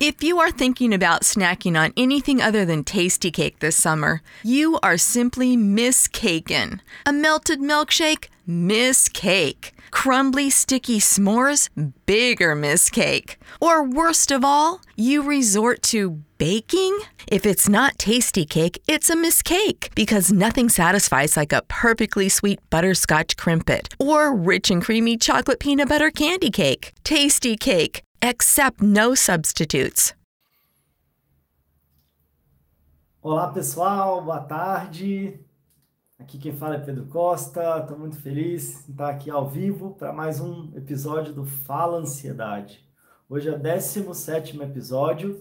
If you are thinking about snacking on anything other than tasty cake this summer, you are simply miscaken. A melted milkshake, miss cake. Crumbly, sticky s'mores, bigger miss cake. Or worst of all, you resort to baking? If it's not tasty cake, it's a miss cake because nothing satisfies like a perfectly sweet butterscotch crimpet or rich and creamy chocolate peanut butter candy cake. Tasty cake. Accept no substitutes. Olá pessoal, boa tarde. Aqui quem fala é Pedro Costa. Estou muito feliz em estar aqui ao vivo para mais um episódio do Fala Ansiedade. Hoje é o 17 episódio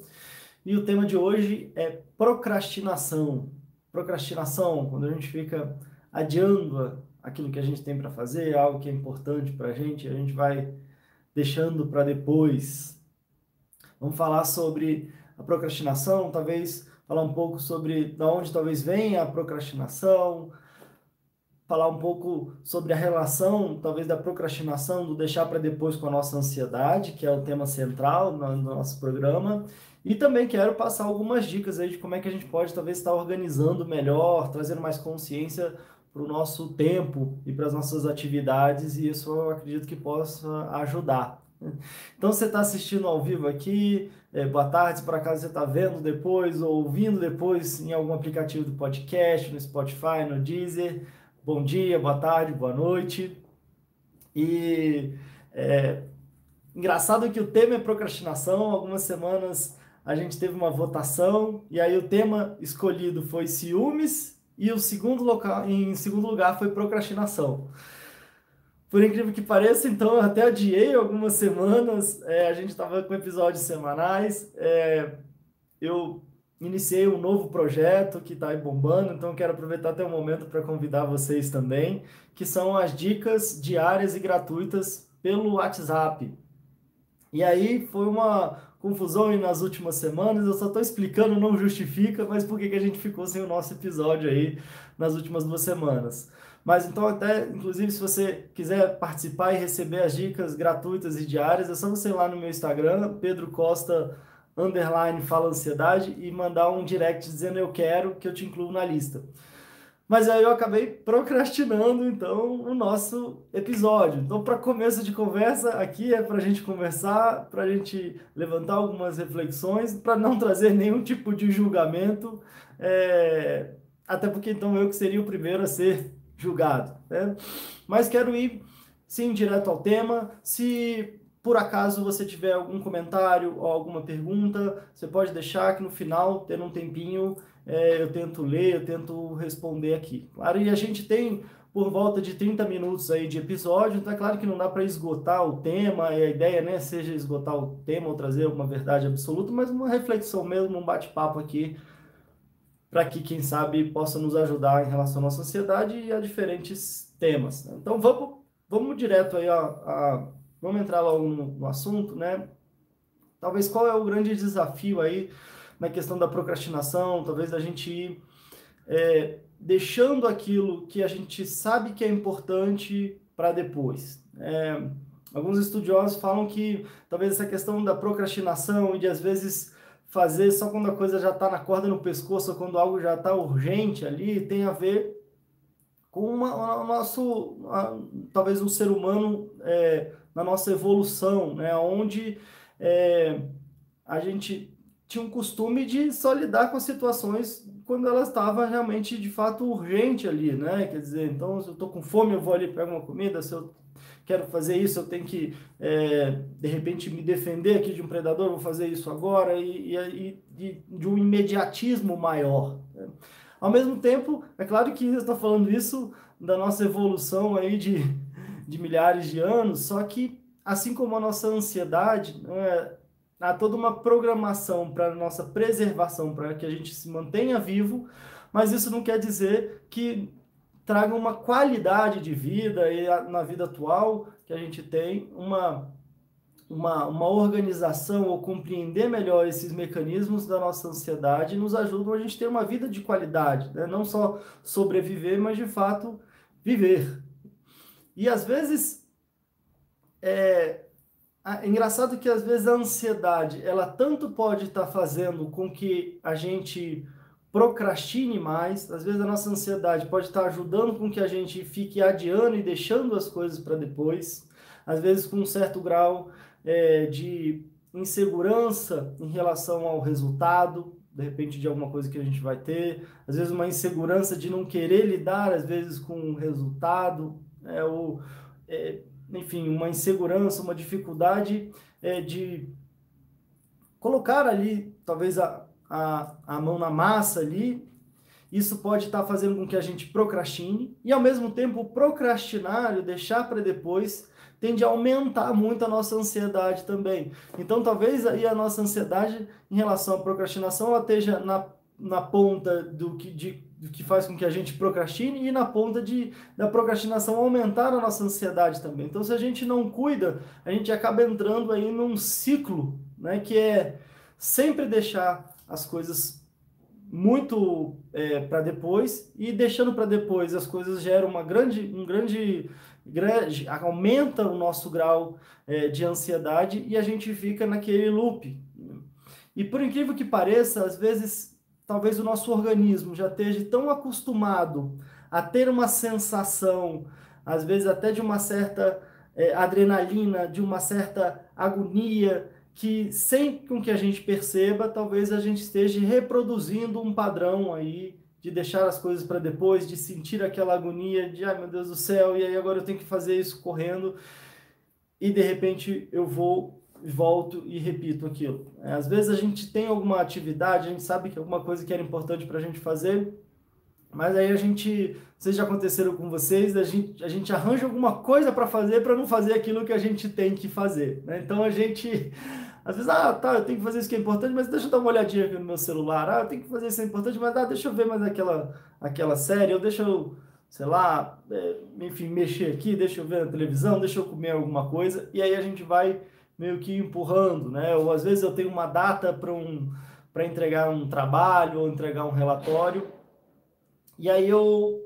e o tema de hoje é procrastinação. Procrastinação, quando a gente fica adiando aquilo que a gente tem para fazer, algo que é importante para a gente, a gente vai deixando para depois. Vamos falar sobre a procrastinação, talvez falar um pouco sobre de onde talvez venha a procrastinação, falar um pouco sobre a relação, talvez, da procrastinação, do deixar para depois com a nossa ansiedade, que é o tema central no, no nosso programa. E também quero passar algumas dicas aí de como é que a gente pode talvez estar organizando melhor, trazendo mais consciência para o nosso tempo e para as nossas atividades, e isso eu acredito que possa ajudar. Então, você está assistindo ao vivo aqui, é, boa tarde, se por acaso você está vendo depois ou ouvindo depois em algum aplicativo do podcast, no Spotify, no Deezer. Bom dia, boa tarde, boa noite. E é, engraçado que o tema é procrastinação. Algumas semanas a gente teve uma votação e aí o tema escolhido foi ciúmes e o segundo local, em segundo lugar foi procrastinação. Por incrível que pareça, então eu até adiei algumas semanas. É, a gente estava com episódios semanais. É, eu iniciei um novo projeto que está aí bombando, então quero aproveitar até o momento para convidar vocês também, que são as dicas diárias e gratuitas pelo WhatsApp. E aí foi uma confusão nas últimas semanas, eu só estou explicando, não justifica, mas por que, que a gente ficou sem o nosso episódio aí nas últimas duas semanas. Mas então, até, inclusive, se você quiser participar e receber as dicas gratuitas e diárias, é só você ir lá no meu Instagram, Pedro Costa underline fala ansiedade e mandar um direct dizendo eu quero que eu te incluo na lista. Mas aí eu acabei procrastinando então o nosso episódio. Então, para começo de conversa, aqui é para a gente conversar, para a gente levantar algumas reflexões, para não trazer nenhum tipo de julgamento, é... até porque então eu que seria o primeiro a ser julgado. Né? Mas quero ir, sim, direto ao tema. Se por acaso você tiver algum comentário ou alguma pergunta, você pode deixar que no final, tendo um tempinho, é, eu tento ler, eu tento responder aqui. Claro, e a gente tem por volta de 30 minutos aí de episódio, então é claro que não dá para esgotar o tema, e a ideia né, seja esgotar o tema ou trazer uma verdade absoluta, mas uma reflexão mesmo, um bate-papo aqui para que, quem sabe, possa nos ajudar em relação à nossa ansiedade e a diferentes temas. Né? Então, vamos, vamos direto aí, ó, a, vamos entrar logo no, no assunto, né? Talvez qual é o grande desafio aí na questão da procrastinação, talvez a gente ir é, deixando aquilo que a gente sabe que é importante para depois. É, alguns estudiosos falam que talvez essa questão da procrastinação e de às vezes fazer só quando a coisa já está na corda no pescoço, ou quando algo já está urgente ali, tem a ver com uma, o nosso, a, talvez o um ser humano é, na nossa evolução, né? onde é, a gente tinha um costume de só lidar com as situações quando elas estavam realmente de fato urgente ali, né? Quer dizer, então se eu estou com fome, eu vou ali pegar uma comida, se eu quero fazer isso, eu tenho que, é, de repente, me defender aqui de um predador, vou fazer isso agora, e, e, e de um imediatismo maior. Né? Ao mesmo tempo, é claro que eu estou falando isso da nossa evolução aí de, de milhares de anos, só que, assim como a nossa ansiedade, né, há toda uma programação para nossa preservação, para que a gente se mantenha vivo, mas isso não quer dizer que traga uma qualidade de vida e na vida atual que a gente tem uma uma, uma organização ou compreender melhor esses mecanismos da nossa ansiedade nos ajudam a gente ter uma vida de qualidade, né? não só sobreviver, mas de fato viver. E às vezes é, é engraçado que às vezes a ansiedade ela tanto pode estar tá fazendo com que a gente procrastine mais, às vezes a nossa ansiedade pode estar tá ajudando com que a gente fique adiando e deixando as coisas para depois, às vezes com um certo grau é, de insegurança em relação ao resultado, de repente de alguma coisa que a gente vai ter, às vezes uma insegurança de não querer lidar, às vezes com o resultado, é, ou, é, enfim, uma insegurança, uma dificuldade é, de colocar ali, talvez a, a, a mão na massa ali, isso pode estar fazendo com que a gente procrastine, e ao mesmo tempo procrastinar, deixar para depois, tende a aumentar muito a nossa ansiedade também. Então, talvez aí a nossa ansiedade em relação à procrastinação ela esteja na, na ponta do que, de, que faz com que a gente procrastine e na ponta de, da procrastinação aumentar a nossa ansiedade também. Então, se a gente não cuida, a gente acaba entrando aí num ciclo, né, que é sempre deixar as coisas muito é, para depois e deixando para depois as coisas geram uma grande, um grande grande, aumenta o nosso grau é, de ansiedade e a gente fica naquele loop. E por incrível que pareça, às vezes, talvez o nosso organismo já esteja tão acostumado a ter uma sensação, às vezes até de uma certa é, adrenalina, de uma certa agonia, que sem com que a gente perceba, talvez a gente esteja reproduzindo um padrão aí de deixar as coisas para depois, de sentir aquela agonia de, ai meu Deus do céu, e aí agora eu tenho que fazer isso correndo, e de repente eu vou, volto e repito aquilo. É, às vezes a gente tem alguma atividade, a gente sabe que alguma coisa que era importante para a gente fazer, mas aí a gente, vocês já aconteceram com vocês, a gente, a gente arranja alguma coisa para fazer para não fazer aquilo que a gente tem que fazer. Né? Então a gente às vezes, ah, tá, eu tenho que fazer isso que é importante, mas deixa eu dar uma olhadinha aqui no meu celular. Ah, eu tenho que fazer isso que é importante, mas ah, deixa eu ver mais aquela, aquela série, ou deixa eu, sei lá, é, enfim, mexer aqui, deixa eu ver na televisão, deixa eu comer alguma coisa. E aí a gente vai meio que empurrando, né? Ou às vezes eu tenho uma data para um, para entregar um trabalho ou entregar um relatório. E aí eu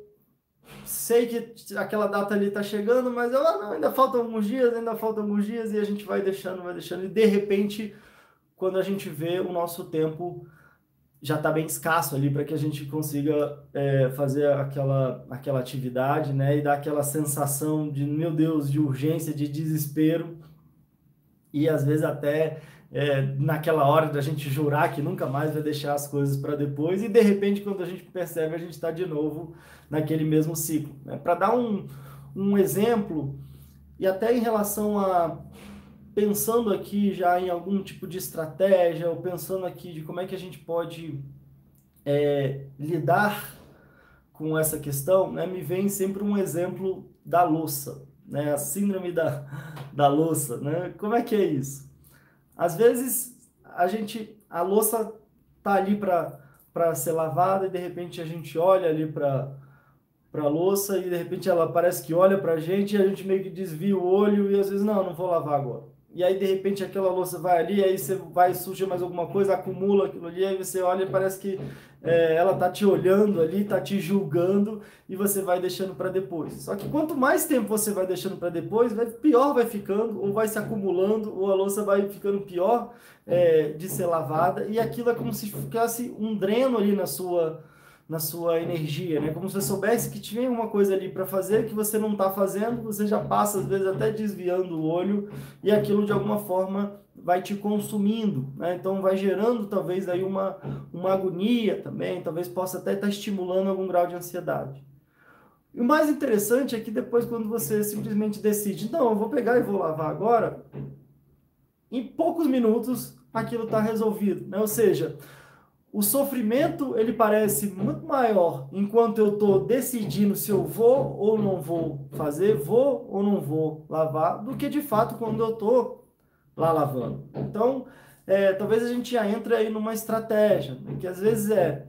sei que aquela data ali está chegando, mas eu, ah, não, ainda faltam alguns dias, ainda faltam alguns dias, e a gente vai deixando, vai deixando, e de repente, quando a gente vê, o nosso tempo já está bem escasso ali para que a gente consiga é, fazer aquela, aquela atividade, né, e dar aquela sensação de, meu Deus, de urgência, de desespero, e às vezes até é, naquela hora da gente jurar que nunca mais vai deixar as coisas para depois, e de repente, quando a gente percebe, a gente está de novo naquele mesmo ciclo. Né? Para dar um, um exemplo, e até em relação a pensando aqui já em algum tipo de estratégia, ou pensando aqui de como é que a gente pode é, lidar com essa questão, né, me vem sempre um exemplo da louça, né, a síndrome da, da louça. Né? Como é que é isso? Às vezes a gente, a louça tá ali para ser lavada e de repente a gente olha ali para para a louça e de repente ela parece que olha para a gente e a gente meio que desvia o olho e às vezes não, não vou lavar agora. E aí de repente aquela louça vai ali, aí você vai suja mais alguma coisa, acumula aquilo ali, aí você olha e parece que é, ela tá te olhando ali, tá te julgando e você vai deixando para depois. Só que quanto mais tempo você vai deixando para depois, pior vai ficando, ou vai se acumulando, ou a louça vai ficando pior é, de ser lavada e aquilo é como se ficasse um dreno ali na sua na sua energia, né? Como se você soubesse que tinha uma coisa ali para fazer que você não está fazendo, você já passa às vezes até desviando o olho e aquilo de alguma forma vai te consumindo, né? Então vai gerando talvez aí uma uma agonia também, talvez possa até estar tá estimulando algum grau de ansiedade. E o mais interessante é que depois quando você simplesmente decide, não, eu vou pegar e vou lavar agora, em poucos minutos aquilo está resolvido, né? Ou seja, o sofrimento ele parece muito maior enquanto eu estou decidindo se eu vou ou não vou fazer, vou ou não vou lavar, do que de fato quando eu estou lá lavando. Então, é, talvez a gente já entre aí numa estratégia, né, que às vezes é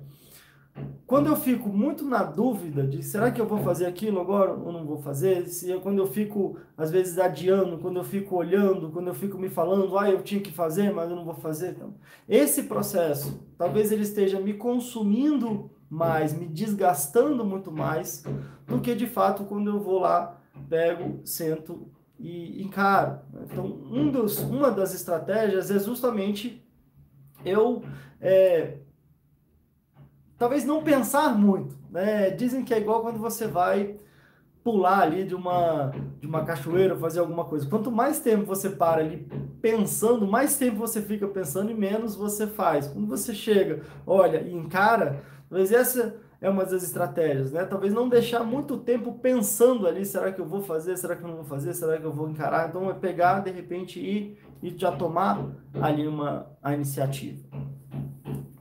quando eu fico muito na dúvida de será que eu vou fazer aquilo agora ou não vou fazer, se eu, quando eu fico às vezes adiando, quando eu fico olhando, quando eu fico me falando, ah, eu tinha que fazer, mas eu não vou fazer, então, esse processo, talvez ele esteja me consumindo mais, me desgastando muito mais do que de fato quando eu vou lá, pego, sento e encaro. Então, um dos, uma das estratégias é justamente eu é, talvez não pensar muito. Né? Dizem que é igual quando você vai pular ali de uma, de uma cachoeira, fazer alguma coisa. Quanto mais tempo você para ali pensando, mais tempo você fica pensando e menos você faz. Quando você chega, olha e encara, talvez essa é uma das estratégias, né? Talvez não deixar muito tempo pensando ali, será que eu vou fazer, será que eu não vou fazer, será que eu vou encarar? Então é pegar, de repente, ir e já tomar ali uma a iniciativa.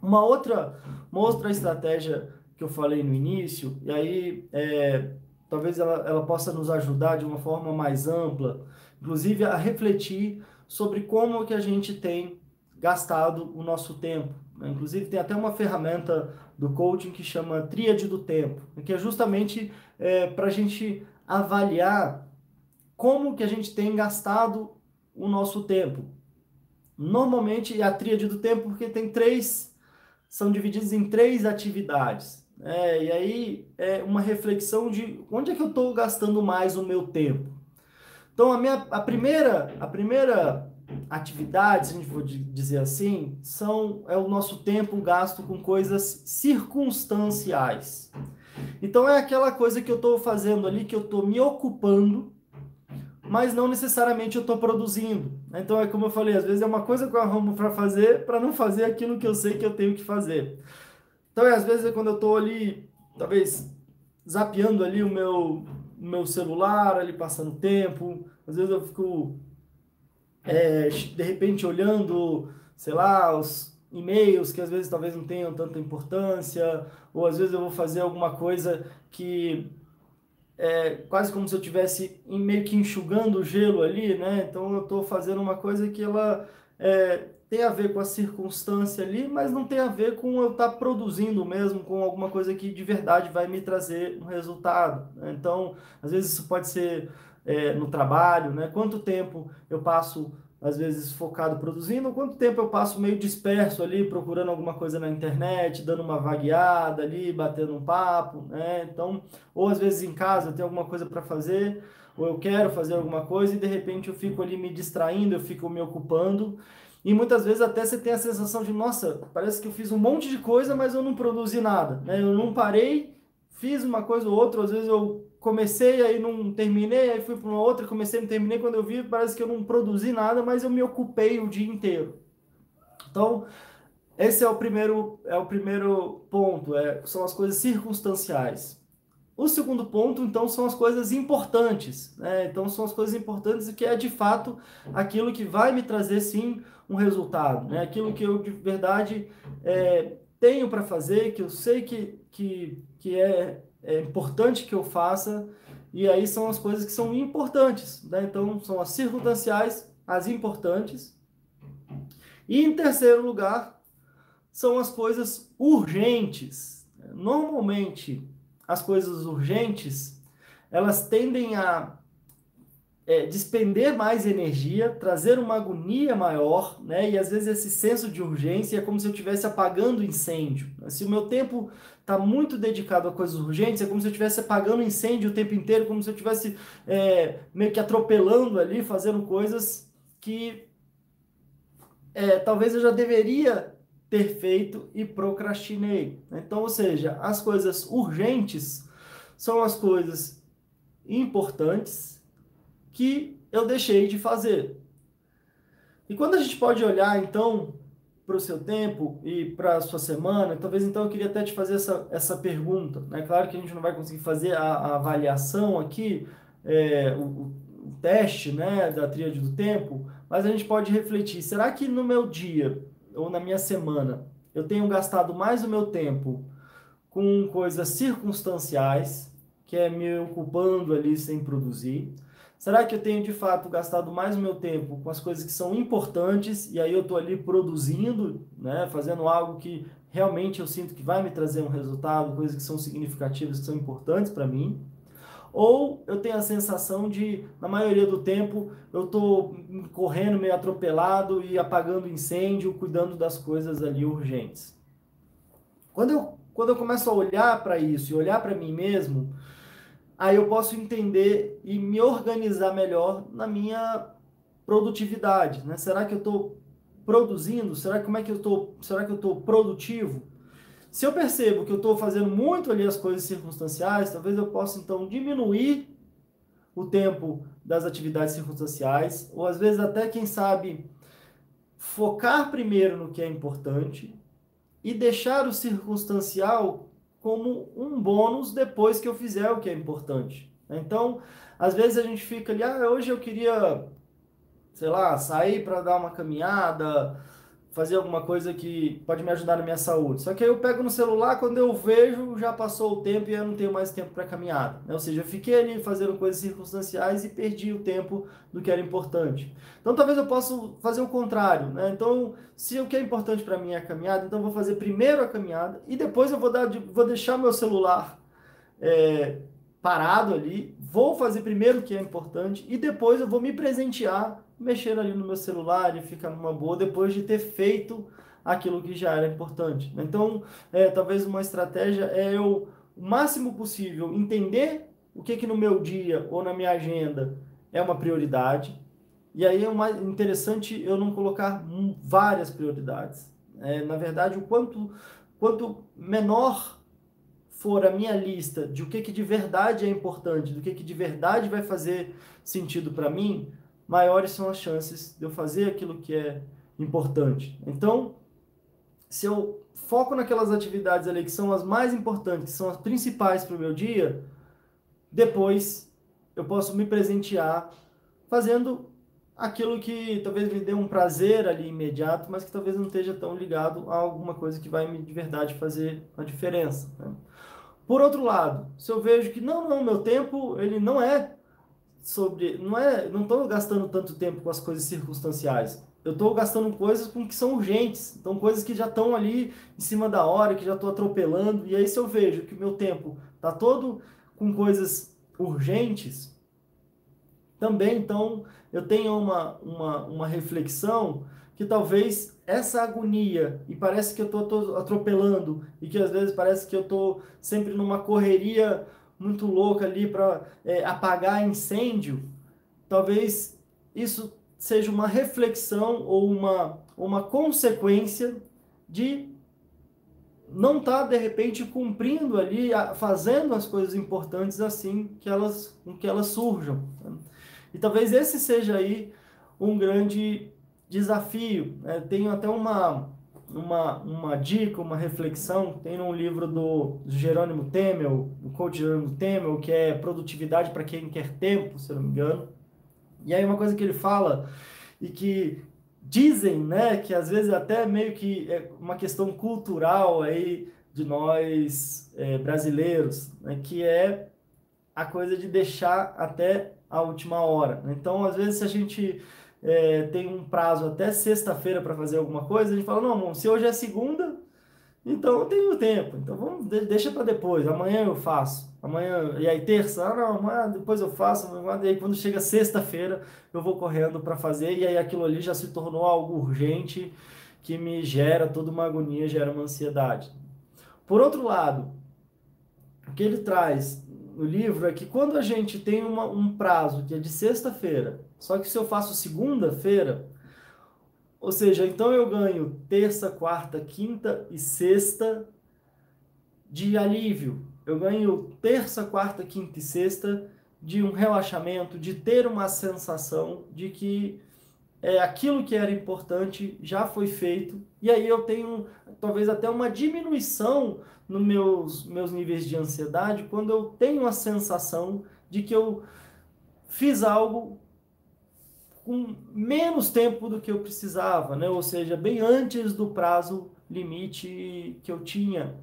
Uma outra uma outra estratégia que eu falei no início, e aí é, talvez ela, ela possa nos ajudar de uma forma mais ampla, inclusive a refletir sobre como que a gente tem gastado o nosso tempo. Né? Inclusive tem até uma ferramenta do coaching que chama Tríade do Tempo, que é justamente é, para a gente avaliar como que a gente tem gastado o nosso tempo. Normalmente é a tríade do tempo porque tem três são divididos em três atividades. É, e aí é uma reflexão de onde é que eu estou gastando mais o meu tempo. Então a minha a primeira a primeira atividade, se a gente for dizer assim, são é o nosso tempo gasto com coisas circunstanciais. Então é aquela coisa que eu estou fazendo ali que eu estou me ocupando mas não necessariamente eu estou produzindo. Então é como eu falei, às vezes é uma coisa que eu arrumo para fazer para não fazer aquilo que eu sei que eu tenho que fazer. Então é, às vezes é quando eu estou ali, talvez zapeando ali o meu, meu celular, ali passando tempo, às vezes eu fico é, de repente olhando, sei lá, os e-mails que às vezes talvez não tenham tanta importância, ou às vezes eu vou fazer alguma coisa que é quase como se eu tivesse meio que enxugando o gelo ali, né? Então eu estou fazendo uma coisa que ela é, tem a ver com a circunstância ali, mas não tem a ver com eu estar tá produzindo mesmo, com alguma coisa que de verdade vai me trazer um resultado. Né? Então, às vezes isso pode ser é, no trabalho, né? Quanto tempo eu passo às vezes focado produzindo, quanto tempo eu passo meio disperso ali, procurando alguma coisa na internet, dando uma vagueada ali, batendo um papo, né? Então, ou às vezes em casa eu tenho alguma coisa para fazer, ou eu quero fazer alguma coisa e de repente eu fico ali me distraindo, eu fico me ocupando. E muitas vezes até você tem a sensação de, nossa, parece que eu fiz um monte de coisa, mas eu não produzi nada, né? Eu não parei, fiz uma coisa ou outra, às vezes eu comecei, aí não terminei, aí fui para uma outra, comecei, não terminei. Quando eu vi, parece que eu não produzi nada, mas eu me ocupei o dia inteiro. Então, esse é o primeiro, é o primeiro ponto, é, são as coisas circunstanciais. O segundo ponto, então, são as coisas importantes. Né? Então, são as coisas importantes que é de fato aquilo que vai me trazer sim um resultado, né? aquilo que eu de verdade é, tenho para fazer, que eu sei que, que, que é é importante que eu faça, e aí são as coisas que são importantes, né? Então, são as circunstanciais, as importantes. E em terceiro lugar, são as coisas urgentes. Normalmente, as coisas urgentes, elas tendem a é, despender mais energia, trazer uma agonia maior, né? E às vezes esse senso de urgência é como se eu estivesse apagando incêndio. Se o meu tempo está muito dedicado a coisas urgentes, é como se eu estivesse apagando incêndio o tempo inteiro, como se eu estivesse é, meio que atropelando ali, fazendo coisas que é, talvez eu já deveria ter feito e procrastinei. Então, ou seja, as coisas urgentes são as coisas importantes que eu deixei de fazer. E quando a gente pode olhar, então, para o seu tempo e para a sua semana, talvez então eu queria até te fazer essa, essa pergunta. É né? claro que a gente não vai conseguir fazer a, a avaliação aqui, é, o, o, teste né, da tríade do tempo, mas a gente pode refletir: será que no meu dia ou na minha semana eu tenho gastado mais o meu tempo com coisas circunstanciais, que é me ocupando ali sem produzir? Será que eu tenho de fato gastado mais o meu tempo com as coisas que são importantes e aí eu estou ali produzindo, né, fazendo algo que realmente eu sinto que vai me trazer um resultado, coisas que são significativas, que são importantes para mim? Ou eu tenho a sensação de, na maioria do tempo, eu estou correndo meio atropelado e apagando incêndio, cuidando das coisas ali urgentes. Quando eu, quando eu começo a olhar para isso e olhar para mim mesmo, aí eu posso entender e me organizar melhor na minha produtividade, né? Será que eu estou produzindo? Será como é que eu estou? Será que eu estou produtivo? Se eu percebo que eu estou fazendo muito ali as coisas circunstanciais, talvez eu possa então diminuir o tempo das atividades circunstanciais, ou às vezes até quem sabe focar primeiro no que é importante e deixar o circunstancial como um bônus depois que eu fizer o que é importante. Então, às vezes a gente fica ali, ah, hoje eu queria, sei lá, sair para dar uma caminhada, fazer alguma coisa que pode me ajudar na minha saúde. Só que aí eu pego no celular, quando eu vejo, já passou o tempo e eu não tenho mais tempo para caminhada. Né? Ou seja, eu fiquei ali fazendo coisas circunstanciais e perdi o tempo do que era importante. Então talvez eu possa fazer o contrário. Né? Então, se o que é importante para mim é a caminhada, então eu vou fazer primeiro a caminhada e depois eu vou, dar, vou deixar meu celular é, parado ali, vou fazer primeiro o que é importante e depois eu vou me presentear mexer ali no meu celular e ficar numa boa depois de ter feito aquilo que já era importante. Então, é, talvez uma estratégia é eu, o máximo possível, entender o que, que no meu dia ou na minha agenda é uma prioridade. E aí é mais interessante eu não colocar várias prioridades. É, na verdade, o quanto, quanto menor for a minha lista de o que, que de verdade é importante, do que, que de verdade vai fazer sentido para mim, maiores são as chances de eu fazer aquilo que é importante. Então, se eu foco naquelas atividades ali que são as mais importantes, que são as principais para o meu dia, depois eu posso me presentear fazendo aquilo que talvez me dê um prazer ali imediato, mas que talvez não esteja tão ligado a alguma coisa que vai me de verdade fazer a diferença. Né? Por outro lado, se eu vejo que não, não, meu tempo ele não é sobre. Não é. Não estou gastando tanto tempo com as coisas circunstanciais. Eu estou gastando coisas com que são urgentes. Então, coisas que já estão ali em cima da hora, que já estou atropelando. E aí, se eu vejo que o meu tempo está todo com coisas urgentes, também, então, eu tenho uma, uma, uma reflexão que talvez essa agonia, e parece que eu estou atropelando, e que às vezes parece que eu estou sempre numa correria muito louca ali para é, apagar incêndio, talvez isso seja uma reflexão ou uma, uma consequência de não estar tá, de repente cumprindo ali, fazendo as coisas importantes assim que elas, que elas surjam. Né? E talvez esse seja aí um grande desafio. Né? Tenho até uma, uma, uma dica, uma reflexão, tem num livro do Jerônimo Temel, do coach Jerônimo Temel, que é Produtividade para quem quer tempo, se eu não me engano. E aí uma coisa que ele fala e que dizem, né, que às vezes até meio que é uma questão cultural aí de nós é, brasileiros, né, que é a coisa de deixar até a última hora. Então, às vezes, se a gente é, tem um prazo até sexta-feira para fazer alguma coisa, a gente fala, não, se hoje é segunda, então eu tenho tempo, então vamos, deixa para depois, amanhã eu faço, amanhã, e aí terça, ah, não, depois eu faço, e aí quando chega sexta-feira eu vou correndo para fazer, e aí aquilo ali já se tornou algo urgente, que me gera toda uma agonia, gera uma ansiedade. Por outro lado, o que ele traz no livro é que quando a gente tem uma, um prazo que é de sexta-feira, só que se eu faço segunda-feira, ou seja, então eu ganho terça, quarta, quinta e sexta de alívio. Eu ganho terça, quarta, quinta e sexta de um relaxamento, de ter uma sensação de que é, aquilo que era importante já foi feito, e aí eu tenho talvez até uma diminuição nos meus, meus níveis de ansiedade quando eu tenho a sensação de que eu fiz algo com menos tempo do que eu precisava, né? ou seja, bem antes do prazo limite que eu tinha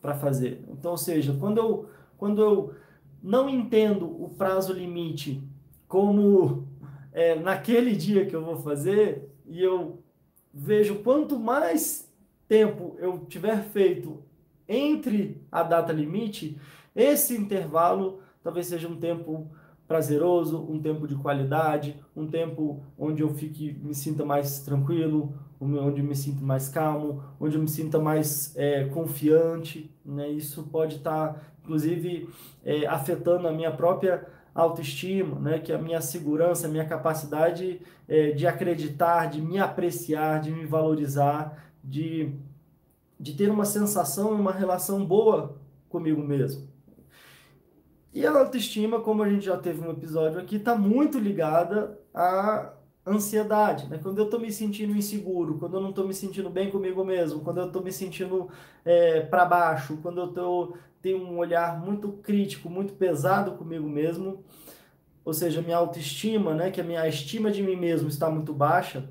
para fazer. Então, ou seja, quando eu, quando eu não entendo o prazo limite como é, naquele dia que eu vou fazer e eu vejo quanto mais tempo eu tiver feito entre a data limite, esse intervalo talvez seja um tempo prazeroso, um tempo de qualidade, um tempo onde eu fique, me sinta mais tranquilo, onde eu me sinta mais calmo, onde eu me sinta mais é, confiante. Né? Isso pode estar, tá, inclusive, é, afetando a minha própria autoestima, né? que a minha segurança, a minha capacidade é, de acreditar, de me apreciar, de me valorizar, de, de ter uma sensação uma relação boa comigo mesmo. E a autoestima, como a gente já teve um episódio aqui, está muito ligada à ansiedade, né? Quando eu estou me sentindo inseguro, quando eu não estou me sentindo bem comigo mesmo, quando eu estou me sentindo é, para baixo, quando eu tô, tenho um olhar muito crítico, muito pesado comigo mesmo, ou seja, minha autoestima, né? Que a minha estima de mim mesmo está muito baixa,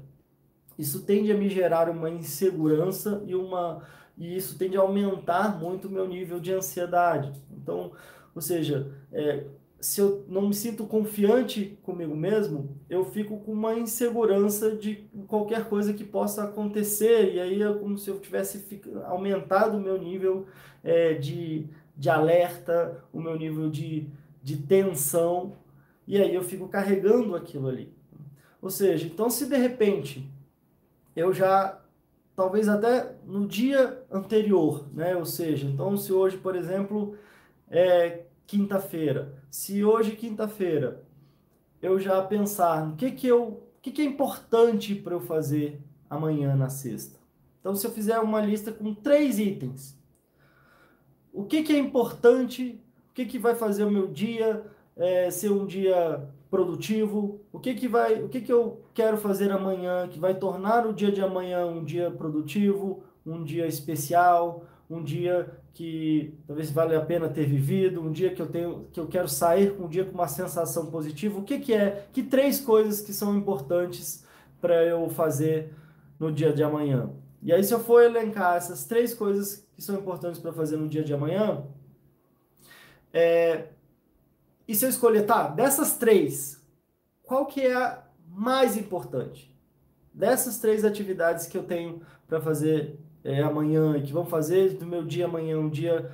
isso tende a me gerar uma insegurança e uma e isso tende a aumentar muito o meu nível de ansiedade. Então, ou seja, é, se eu não me sinto confiante comigo mesmo, eu fico com uma insegurança de qualquer coisa que possa acontecer, e aí é como se eu tivesse aumentado o meu nível é, de, de alerta, o meu nível de, de tensão, e aí eu fico carregando aquilo ali. Ou seja, então se de repente eu já, talvez até no dia anterior, né? Ou seja, então se hoje, por exemplo, é quinta-feira. Se hoje, quinta-feira, eu já pensar no que, que, eu, que, que é importante para eu fazer amanhã na sexta. Então, se eu fizer uma lista com três itens, o que, que é importante, o que, que vai fazer o meu dia é, ser um dia produtivo, o que, que vai, o que, que eu quero fazer amanhã que vai tornar o dia de amanhã um dia produtivo, um dia especial, um dia que talvez vale a pena ter vivido, um dia que eu tenho que eu quero sair um dia com uma sensação positiva. O que que é? Que três coisas que são importantes para eu fazer no dia de amanhã? E aí se eu for elencar essas três coisas que são importantes para fazer no dia de amanhã, é, e se eu escolher, tá, dessas três, qual que é a mais importante? Dessas três atividades que eu tenho para fazer é, amanhã e que vão fazer do meu dia amanhã um dia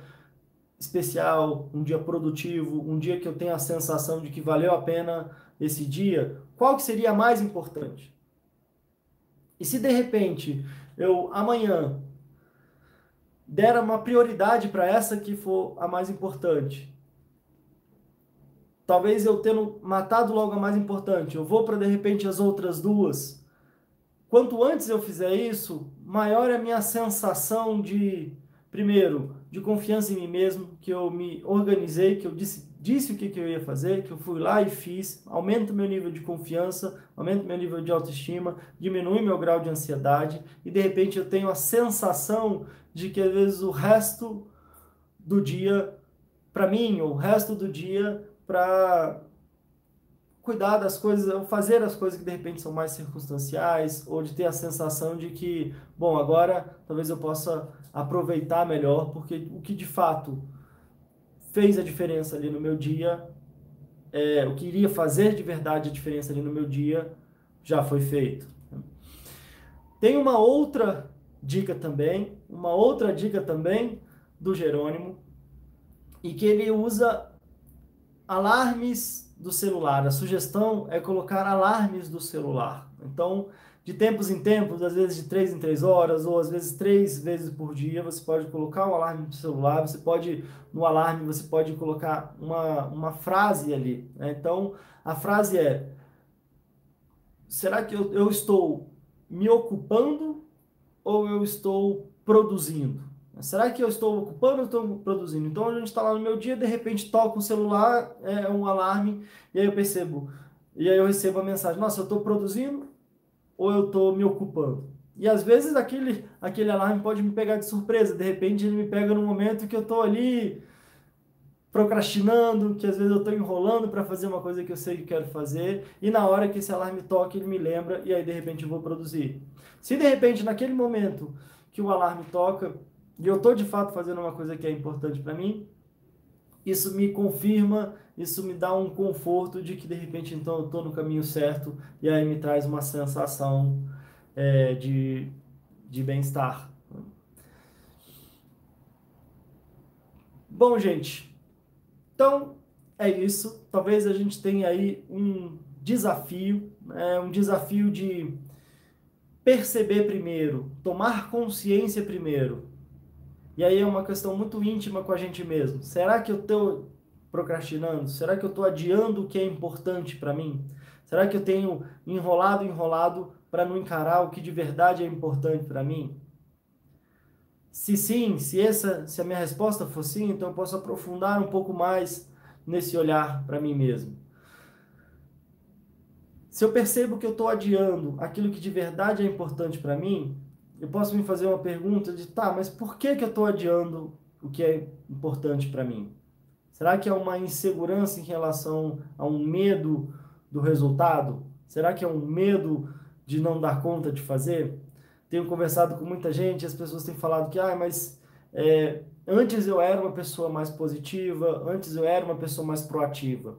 especial, um dia produtivo, um dia que eu tenho a sensação de que valeu a pena esse dia, qual que seria a mais importante? E se de repente eu amanhã der uma prioridade para essa que for a mais importante, talvez eu tendo matado logo a mais importante, eu vou para de repente as outras duas. Quanto antes eu fizer isso, maior é a minha sensação de, primeiro, de confiança em mim mesmo, que eu me organizei, que eu disse, disse o que, que eu ia fazer, que eu fui lá e fiz, aumenta meu nível de confiança, aumenta meu nível de autoestima, diminui meu grau de ansiedade e de repente eu tenho a sensação de que às vezes o resto do dia para mim, o resto do dia para cuidar das coisas, fazer as coisas que de repente são mais circunstanciais, ou de ter a sensação de que, bom, agora talvez eu possa aproveitar melhor, porque o que de fato fez a diferença ali no meu dia, é, o que iria fazer de verdade a diferença ali no meu dia, já foi feito. Tem uma outra dica também, uma outra dica também do Jerônimo, e que ele usa alarmes do celular. A sugestão é colocar alarmes do celular. Então, de tempos em tempos, às vezes de três em três horas, ou às vezes três vezes por dia, você pode colocar o um alarme do celular, você pode, no alarme, você pode colocar uma, uma frase ali. Né? Então, a frase é, será que eu, eu estou me ocupando ou eu estou produzindo? Será que eu estou ocupando ou estou produzindo? Então a gente está lá no meu dia, de repente toca o celular, é um alarme, e aí eu percebo, e aí eu recebo a mensagem, nossa, eu estou produzindo ou eu estou me ocupando? E às vezes aquele, aquele alarme pode me pegar de surpresa, de repente ele me pega no momento que eu estou ali procrastinando, que às vezes eu estou enrolando para fazer uma coisa que eu sei que quero fazer, e na hora que esse alarme toca, ele me lembra, e aí de repente eu vou produzir. Se de repente naquele momento que o alarme toca, e eu estou de fato fazendo uma coisa que é importante para mim, isso me confirma isso me dá um conforto de que de repente então eu estou no caminho certo e aí me traz uma sensação é, de, de bem-estar. Bom, gente, então é isso. Talvez a gente tenha aí um desafio, né? um desafio de perceber primeiro, tomar consciência primeiro. E aí é uma questão muito íntima com a gente mesmo. Será que eu estou procrastinando? Será que eu estou adiando o que é importante para mim? Será que eu tenho enrolado, enrolado para não encarar o que de verdade é importante para mim? Se sim, se essa, se a minha resposta for sim, então eu posso aprofundar um pouco mais nesse olhar para mim mesmo. Se eu percebo que eu estou adiando aquilo que de verdade é importante para mim, eu posso me fazer uma pergunta de, tá, mas por que, que eu estou adiando o que é importante para mim? Será que é uma insegurança em relação a um medo do resultado? Será que é um medo de não dar conta de fazer? Tenho conversado com muita gente, as pessoas têm falado que, ah, mas é, antes eu era uma pessoa mais positiva, antes eu era uma pessoa mais proativa.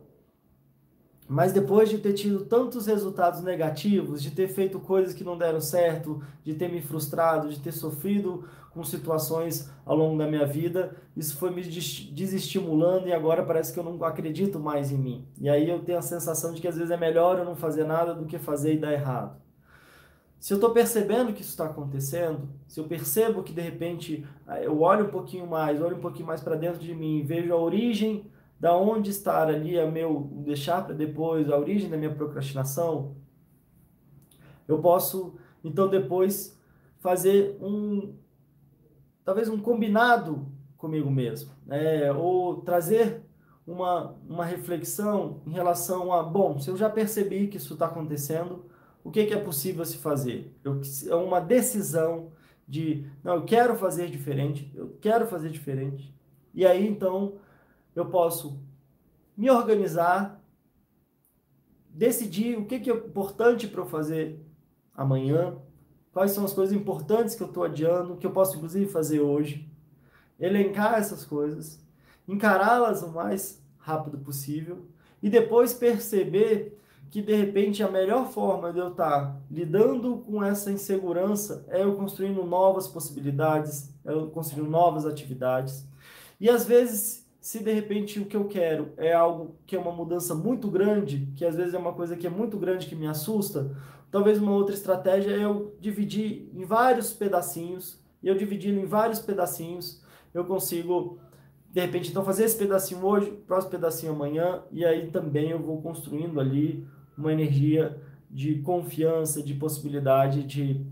Mas depois de ter tido tantos resultados negativos, de ter feito coisas que não deram certo, de ter me frustrado, de ter sofrido com situações ao longo da minha vida, isso foi me desestimulando e agora parece que eu não acredito mais em mim. E aí eu tenho a sensação de que às vezes é melhor eu não fazer nada do que fazer e dar errado. Se eu estou percebendo que isso está acontecendo, se eu percebo que de repente ah, eu olho um pouquinho mais, olho um pouquinho mais para dentro de mim, vejo a origem da onde estar ali a meu deixar para depois, a origem da minha procrastinação, eu posso então depois fazer um talvez um combinado comigo mesmo, né? ou trazer uma, uma reflexão em relação a, bom, se eu já percebi que isso está acontecendo, o que, que, é possível se fazer? Eu, é uma decisão de, não, eu quero fazer diferente, eu quero fazer diferente. E aí, então, eu posso me organizar, decidir o que, é importante para eu fazer amanhã, quais são as coisas importantes que eu estou adiando, que eu posso inclusive fazer hoje, elencar essas coisas, encará-las o mais rápido possível e depois perceber que de repente a melhor forma de eu estar tá lidando com essa insegurança é eu construindo novas possibilidades, é eu construindo novas atividades. E às vezes se de repente o que eu quero é algo que é uma mudança muito grande, que às vezes é uma coisa que é muito grande que me assusta, talvez uma outra estratégia é eu dividir em vários pedacinhos, e eu dividindo em vários pedacinhos, eu consigo de repente então fazer esse pedacinho hoje, próximo pedacinho amanhã, e aí também eu vou construindo ali uma energia de confiança, de possibilidade de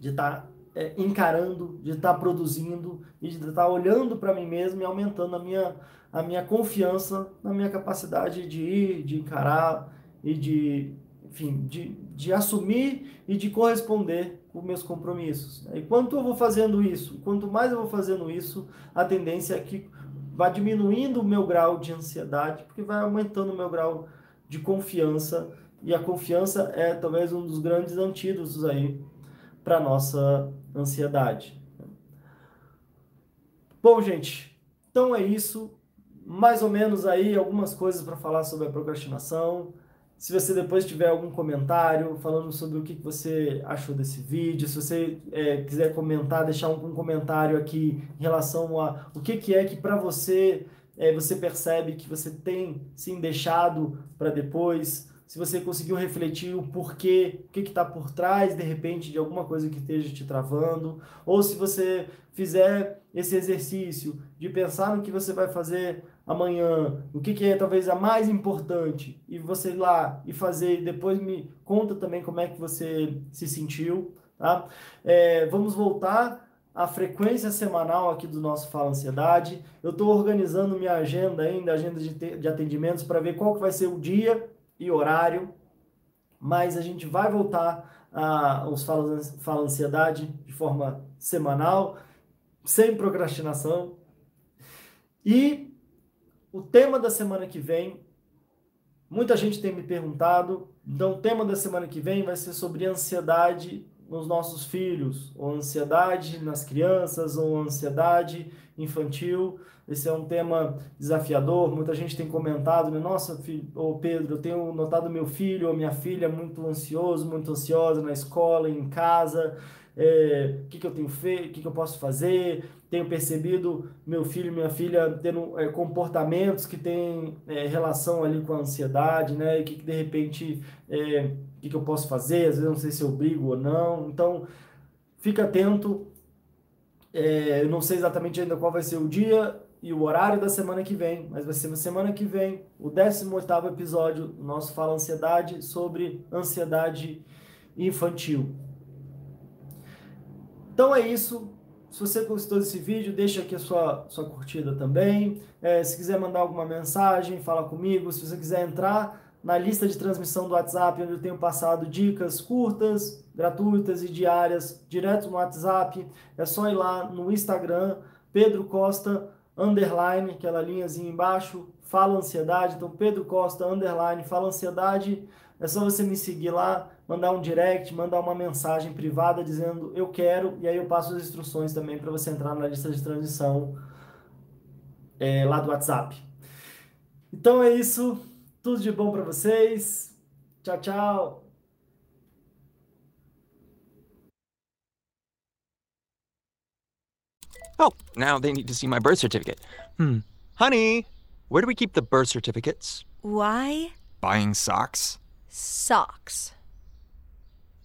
de estar tá é, encarando, de estar tá produzindo e de estar tá olhando para mim mesmo e aumentando a minha, a minha confiança na minha capacidade de ir, de encarar e de, enfim, de, de assumir e de corresponder com meus compromissos. E quanto eu vou fazendo isso, quanto mais eu vou fazendo isso, a tendência é que vai diminuindo o meu grau de ansiedade, porque vai aumentando o meu grau de confiança, e a confiança é talvez um dos grandes antídotos aí para nossa ansiedade. Bom, gente, então é isso. Mais ou menos aí algumas coisas para falar sobre a procrastinação. Se você depois tiver algum comentário falando sobre o que você achou desse vídeo, se você é, quiser comentar, deixar um, um, comentário aqui em relação a o que, que é que para você é, você percebe que você tem sim deixado para depois, se você conseguiu refletir o porquê, o que está por trás, de repente, de alguma coisa que esteja te travando, ou se você fizer esse exercício de pensar no que você vai fazer amanhã, o que, que é talvez a mais importante, e você ir lá e fazer, e depois me conta também como é que você se sentiu, tá? É, vamos voltar à frequência semanal aqui do nosso Fala Ansiedade. Eu estou organizando minha agenda ainda, agenda de, de atendimentos, para ver qual que vai ser o dia e horário, mas a gente vai voltar aos Fala, Fala Ansiedade de forma semanal, sem procrastinação. E o tema da semana que vem, muita gente tem me perguntado, então o tema da semana que vem vai ser sobre ansiedade nos nossos filhos, ou ansiedade nas crianças, ou ansiedade infantil. Esse é um tema desafiador. Muita gente tem comentado, né? Nossa, filho, Pedro, eu tenho notado meu filho ou minha filha muito ansioso, muito ansiosa na escola, em casa. É, o que, que eu tenho feito, o que, que eu posso fazer. Tenho percebido meu filho e minha filha tendo é, comportamentos que têm é, relação ali com a ansiedade, né? E que, que de repente, é, o que, que eu posso fazer? Às vezes eu não sei se eu brigo ou não. Então, fica atento. É, eu não sei exatamente ainda qual vai ser o dia e o horário da semana que vem, mas vai ser na semana que vem, o 18º episódio do nosso Fala Ansiedade sobre ansiedade infantil. Então é isso. Se você gostou desse vídeo, deixa aqui a sua, sua curtida também. É, se quiser mandar alguma mensagem, fala comigo. Se você quiser entrar na lista de transmissão do WhatsApp, onde eu tenho passado dicas curtas, gratuitas e diárias, direto no WhatsApp, é só ir lá no Instagram, Pedro Costa underline, aquela linhazinha embaixo, fala ansiedade. Então, Pedro Costa, underline, fala ansiedade. É só você me seguir lá, mandar um direct, mandar uma mensagem privada dizendo eu quero, e aí eu passo as instruções também para você entrar na lista de transição é, lá do WhatsApp. Então é isso. Tudo de bom para vocês. Tchau, tchau. Oh, now they need to see my birth certificate. Hmm. Honey, where do we keep the birth certificates? Why Buying socks? socks?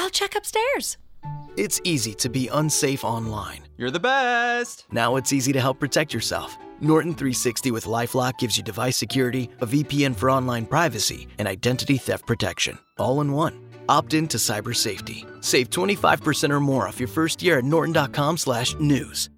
I'll check upstairs. It's easy to be unsafe online. You're the best! Now it's easy to help protect yourself. Norton 360 with Lifelock gives you device security, a VPN for online privacy, and identity theft protection, all in one. Opt in to cyber safety. Save 25% or more off your first year at norton.com/news.